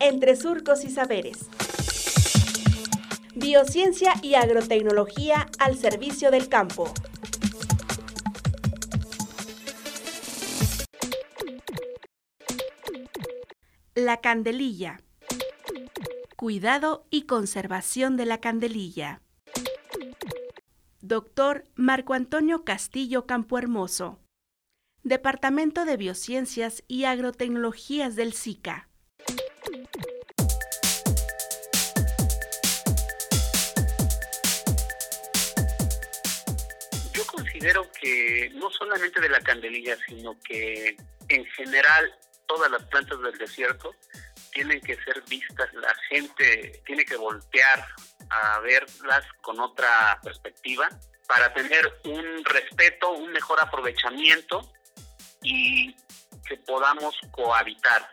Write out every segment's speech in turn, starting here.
entre surcos y saberes. Biociencia y agrotecnología al servicio del campo. La candelilla. Cuidado y conservación de la candelilla. Doctor Marco Antonio Castillo Campohermoso. Departamento de Biociencias y Agrotecnologías del SICA. Considero que no solamente de la candelilla, sino que en general todas las plantas del desierto tienen que ser vistas, la gente tiene que voltear a verlas con otra perspectiva para tener un respeto, un mejor aprovechamiento y que podamos cohabitar.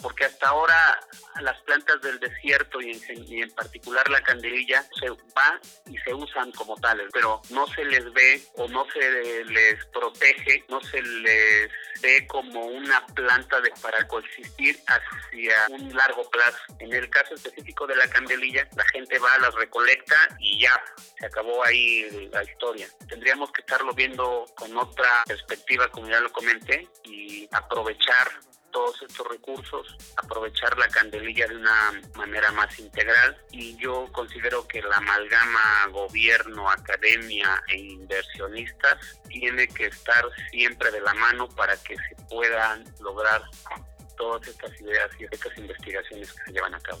Porque hasta ahora las plantas del desierto y en, particular la candelilla se van y se usan como tales, pero no se les ve o no se les protege, no se les ve como una planta de, para coexistir hacia un largo plazo. En el caso específico de la candelilla, la gente va, las recolecta y ya, se acabó ahí la historia. Tendríamos que estarlo viendo con otra perspectiva, como ya lo comenté, y aprovechar todos estos recursos, aprovechar la candelilla de una manera más integral y yo considero que la amalgama gobierno, academia e inversionistas tiene que estar siempre de la mano para que se puedan lograr todas estas ideas y estas investigaciones que se llevan a cabo.